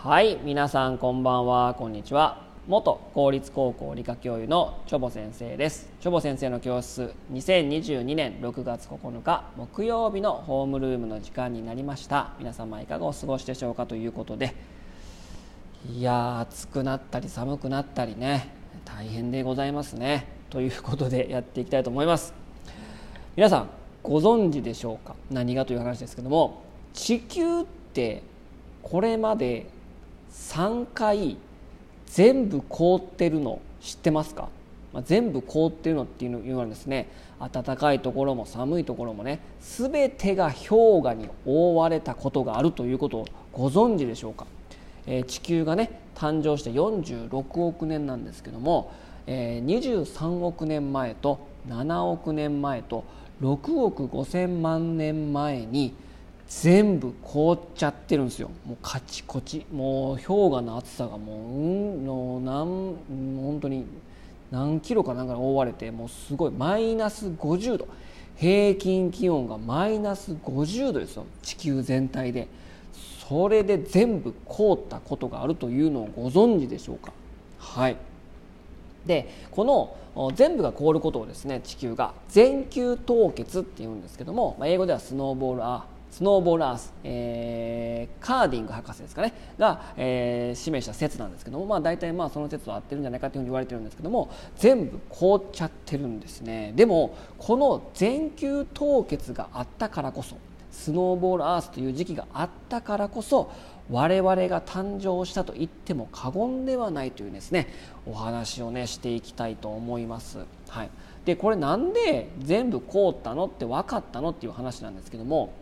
はい皆さんこんばんは。こんにちは。元公立高校理科教諭のチョボ先生です。チョボ先生の教室2022年6月9日木曜日のホームルームの時間になりました。皆様いかがお過ごしでしょうかということで。いや暑くなったり寒くなったりね。大変でございますね。ということでやっていきたいと思います。皆さんご存知でしょうか？何がという話ですけども地球ってこれまで3回全部凍ってるの知ってますか、まあ、全部凍ってるのっていうのはですね暖かいところも寒いところもね全てが氷河に覆われたことがあるということをご存知でしょうか、えー、地球がね誕生して46億年なんですけども、えー、23億年前と7億年前と6億5,000万年前に全部凍っちゃってるんですよ。もうカチコチ。もう氷河の厚さがもううんの何本当に何キロかなんかに覆われてもうすごい。マイナス50度。平均気温がマイナス50度ですよ。地球全体で。それで全部凍ったことがあるというのをご存知でしょうか？はい。でこの全部が凍ることをですね地球が全球凍結っていうんですけども、まあ、英語ではスノーボールアースノーボールアース、えー、カーディング博士ですかね。が、えー、示した説なんですけども、まあ、大体まあその説は合ってるんじゃないかというふうに言われてるんですけども全部凍っちゃってるんですね。でもこの全球凍結があったからこそスノーボールアースという時期があったからこそ我々が誕生したと言っても過言ではないというですねお話をねしていきたいと思います。はい、でこれなんで全部凍ったのって分かったのっていう話なんですけども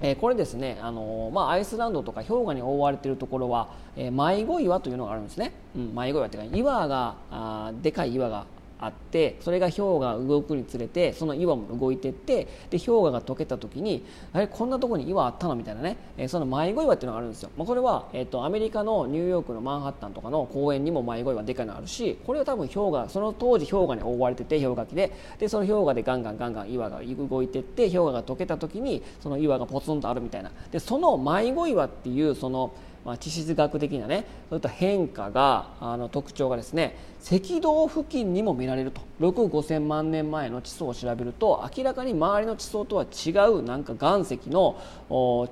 え、これですね、あのー、まあ、アイスランドとか氷河に覆われているところは、えー、迷子岩というのがあるんですね、うん、迷子岩というか岩があでかい岩があってそれが氷河が動くにつれてその岩も動いていってで氷河が溶けた時にあれこんなとこに岩あったのみたいなね、え、その迷子岩っていうのがあるんですよ、まあ、これは、えーと、アメリカのニューヨークのマンハッタンとかの公園にも迷子岩でかいのあるしこれは多分氷河その当時氷河に覆われてて氷河期で。でその氷河でガンガンガンガン岩が動いていって氷河が溶けた時にその岩がポツンとあるみたいな。でその迷子岩っていうそのまあ、地質学的なねそういった変化があの特徴がですね赤道付近にも見られると。6億5000万年前の地層を調べると明らかに周りの地層とは違うなんか岩石の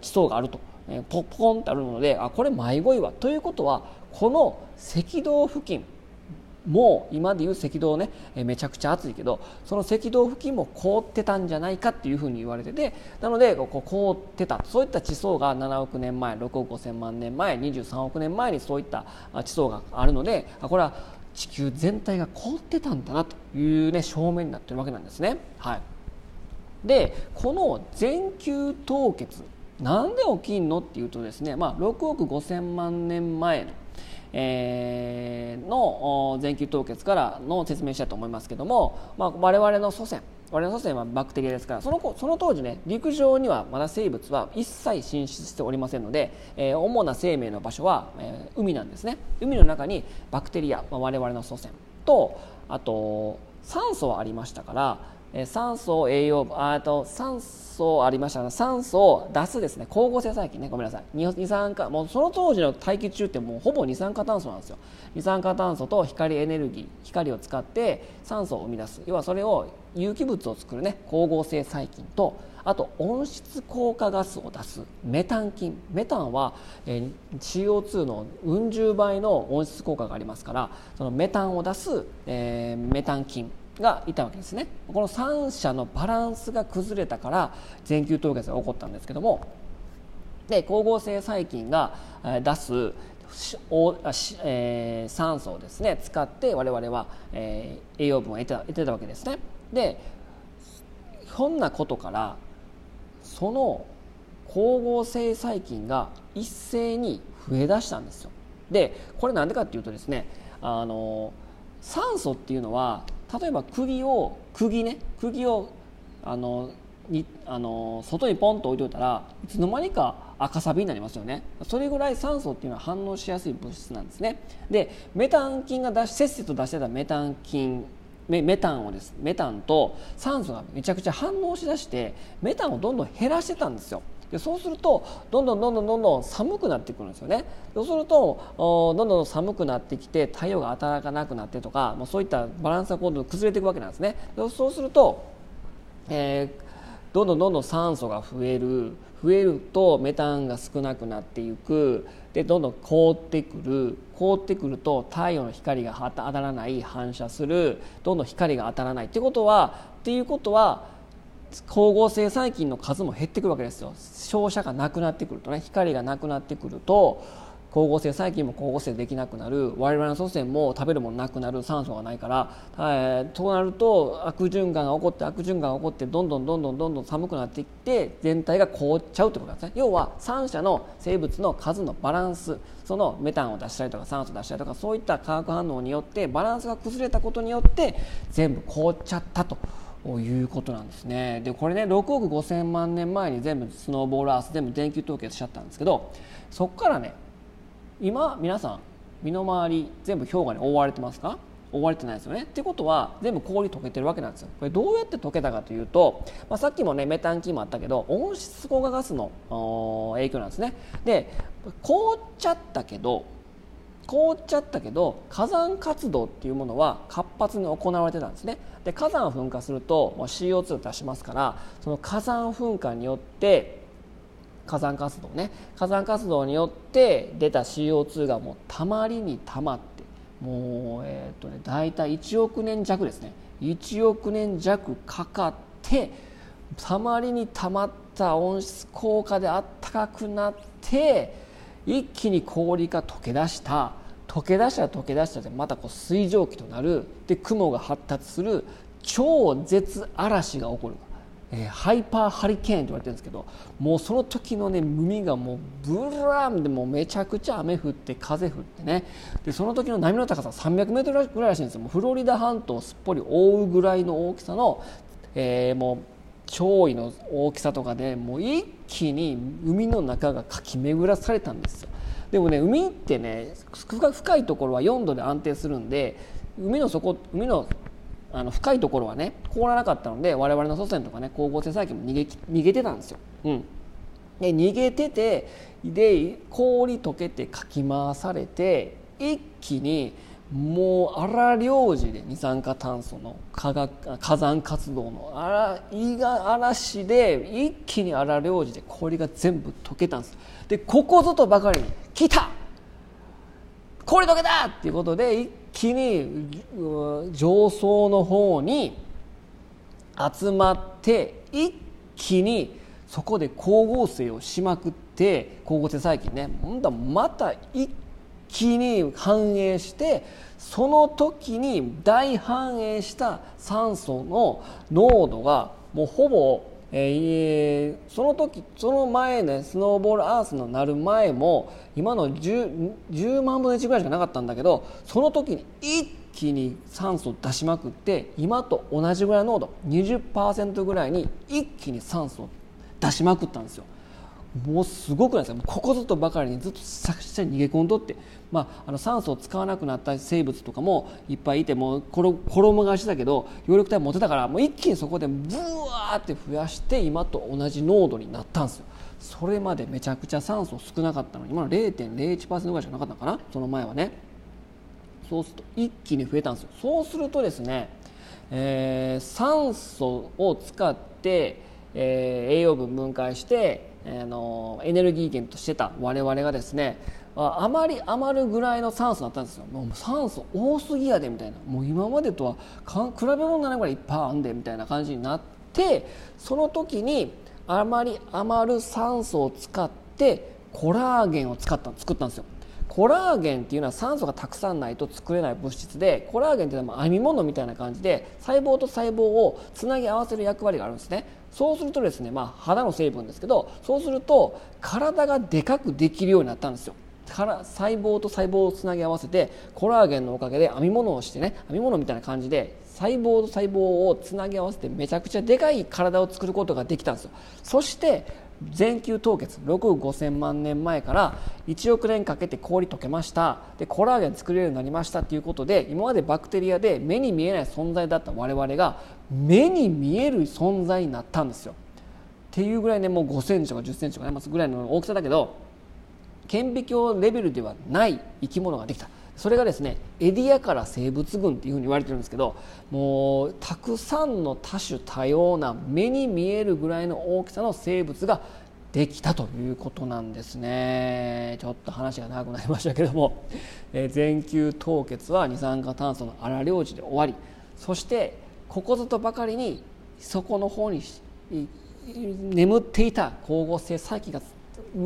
地層があると、えー、ポッポンってあるのであこれ迷子岩。ということはこの赤道付近もう今でいう赤道ねめちゃくちゃ暑いけどその赤道付近も凍ってたんじゃないかっていうふうに言われててなのでこう凍ってたそういった地層が7億年前6億5000万年前23億年前にそういった地層があるのでこれは地球全体が凍ってたんだなというね証明になってるわけなんですね。はい、でこの全球凍結なんで起きんのっていうとですね、まあ、6億5000万年前のえー、の全球凍結からの説明したいと思いますけども、まあ、我々の祖先我々の祖先はバクテリアですからそのその当時ね陸上にはまだ生物は一切進出しておりませんので、えー、主な生命の場所は、えー、海なんですね。海の中にバクテリア、まあ、我々の祖先とあと酸素はありましたから酸素栄養あと酸素ありました酸素を出すですね。光合成細菌ね。ごめんなさい。二酸化もうその当時の大気中ってもうほぼ二酸化炭素なんですよ。二酸化炭素と光エネルギー光を使って酸素を生み出す。要はそれを有機物を作るね。光合成細菌とあと温室効果ガスを出す。メタン菌。メタンは、え、CO2 のうん十倍の温室効果がありますからそのメタンを出す、えー、メタン菌。がいたわけですね。この3者のバランスが崩れたから全球凍結が起こったんですけども。で光合成細菌が出すえー、酸素をですね使って我々は、えー、栄養分を得て得てたわけですね。でひんなことからその光合成細菌が一斉に増えだしたんですよ。でこれなんでかっていうとですねあの酸素っていうのは例えば釘を釘ね釘をあのにあの外にポンと置いといたらいつの間にか赤サビになりますよね。それぐらい酸素っていうのは反応しやすい物質なんですね。でメタン菌が出しせっせと出してたメタン菌メメタンをですメタンと酸素がめちゃくちゃ反応しだしてメタンをどんどん減らしてたんですよ。でそうするとどんどんどんどんどんどん寒くなってくるんですよね。そうするとどんどん寒くなってきて太陽が働かなくなってとかもうそういったバランスが今度崩れていくわけなんですね。そうすると、えーどんどんどんどん酸素が増える。増えるとメタンが少なくなっていく。でどんどん凍ってくる。凍ってくると太陽の光が当たらない反射する。どんどん光が当たらないってことはっていうことは光合成細菌の数も減ってくるわけですよ。照射がなくなってくるとね光がなくなってくると光合成細菌も光合成できなくなる。我々の祖先も食べるものなくなる酸素がないから、えー、となると悪循環が起こって悪循環が起こってどんどんどんどんどんどん寒くなっていって全体が凍っちゃうってことなんですね。要は3者の生物の数のバランス。そのメタンを出したりとか酸素を出したりとかそういった化学反応によってバランスが崩れたことによって全部凍っちゃったと。いうことなんですね。でこれね6億5000万年前に全部スノーボールアース全部電球凍結しちゃったんですけどそこからね今皆さん身の回り全部氷河に覆われてますか？覆われてないですよね。ってことは全部氷溶けてるわけなんですよ。これどうやって溶けたかというと、まあ、さっきもねメタンキーもあったけど温室効果ガスの影響なんですね。で凍っちゃったけど凍っちゃったけど火山活動っていうものは活発に行われてたんですね。で火山噴火すると CO2 を出しますからその火山噴火によって火山活動ね。火山活動によって出た CO2 がもうたまりにたまってもうえっ、ー、とね大体1億年弱ですね。1億年弱かかってたまりにたまった温室効果であったかくなって一気に氷が溶け出した。溶け出したら溶け出したでまたこう水蒸気となる。で雲が発達する。超絶嵐が起こる。えー、ハイパーハリケーンと言われてるんですけどもうその時のね海がもうブラーンでもめちゃくちゃ雨降って風降ってね。でその時の波の高さ300メートルぐらいらしいんですよ。もうフロリダ半島をすっぽり覆うぐらいの大きさの、えー、もう潮位の大きさとかでもう一気に海の中がかき巡らされたんですよでもね海ってね深いところは4度で安定するんで海の底海のあの深いところはね凍らなかったので我々の祖先とかね光合成細菌も逃げ逃げてたんですよ。うん、で逃げててで氷溶けてかき回されて一気にもう荒領事で二酸化炭素の火学火山活動の荒いが嵐で一気に荒領事で氷が全部溶けたんです。でここぞとばかりに「来た!氷溶けた!」っていうことで一気に上層の方に集まって一気にそこで光合成をしまくって光合成細菌ね。また一に反映してその時に大反映した酸素の濃度がもうほぼえー、その時その前ねスノーボールアースのなる前も今の 10, 10万分の1ぐらいしかなかったんだけどその時に一気に酸素を出しまくって今と同じぐらいの濃度20%ぐらいに一気に酸素を出しまくったんですよ。もうすごくないですか？ここぞとばかりにずっと作者に逃げ込んどって、まあ、あの酸素を使わなくなった生物とかもいっぱいいてもう衣がしだけど葉緑体持てたからもう一気にそこでブワーって増やして今と同じ濃度になったんですよ。それまでめちゃくちゃ酸素少なかったのに今の0.01%ぐらいしかなかったのかな？その前はね。そうすると一気に増えたんですよ。そうするとですね、えー、酸素を使って、えー、栄養分分解してあのエネルギー源としてた我々がですねあまり余るぐらいの酸素だったんですよ。もう酸素多すぎやでみたいな。もう今までとは比べ物にならないぐらいいっぱいあんでみたいな感じになってその時にあまり余る酸素を使ってコラーゲンを使った作ったんですよ。コラーゲンっていうのは酸素がたくさんないと作れない物質でコラーゲンっていうのは編み物みたいな感じで細胞と細胞をつなぎ合わせる役割があるんですね。そうするとですね、まあ、肌の成分ですけどそうすると体がでかくできるようになったんですよ。から細胞と細胞をつなぎ合わせてコラーゲンのおかげで編み物をしてね編み物みたいな感じで細胞と細胞をつなぎ合わせてめちゃくちゃでかい体を作ることができたんですよ。そして全球凍結。6億5000万年前から1億年かけて氷溶けました。でコラーゲン作れるようになりましたということで今までバクテリアで目に見えない存在だった我々が目に見える存在になったんですよ。っていうぐらいねもう5センチとか10センチとかねぐらいの大きさだけど顕微鏡レベルではない生き物ができた。それがですねエディアから生物群っていうふうに言われてるんですけどもうたくさんの多種多様な目に見えるぐらいの大きさの生物ができたということなんですね。ちょっと話が長くなりましたけども、え全球凍結は二酸化炭素の荒領事で終わりそしてここぞとばかりにそこの方に眠っていた光合成細菌が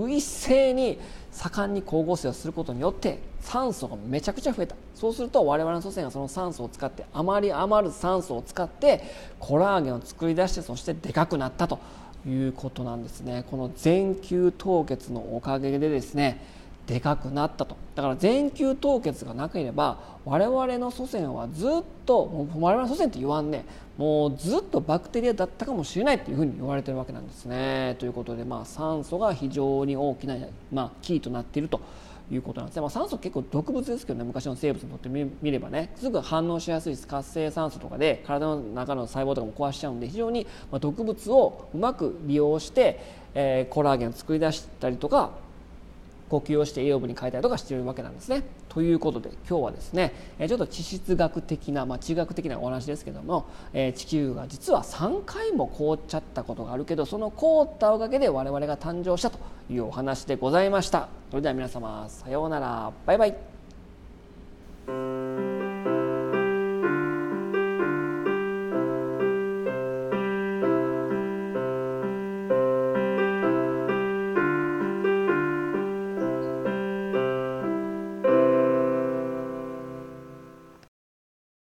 一斉に盛んに光合成をすることによって酸素がめちゃくちゃ増えた。そうすると我々の祖先がその酸素を使ってあまり余る酸素を使ってコラーゲンを作り出してそしてでかくなったということなんですね。この全球凍結のおかげでですねでかくなったと。だから全球凍結がなければ我々の祖先はずっと我々の祖先って言わんね。もうずっとバクテリアだったかもしれないというふうに言われてるわけなんですね。ということで、まあ、酸素が非常に大きな、まあ、キーとなっていると。いうことなんです。ね、まあ、酸素結構毒物ですけどね昔の生物にとってみればね。すぐ反応しやすい活性酸素とかで体の中の細胞とかも壊しちゃうんで非常に毒物をうまく利用して、えー、コラーゲンを作り出したりとか呼吸をして栄養分に変えたりとかしているわけなんですね。ということで今日はですねちょっと地質学的な、まあ、地学的なお話ですけども、えー、地球が実は3回も凍っちゃったことがあるけどその凍ったおかげで我々が誕生したというお話でございました。それでは皆様さようならバイバイ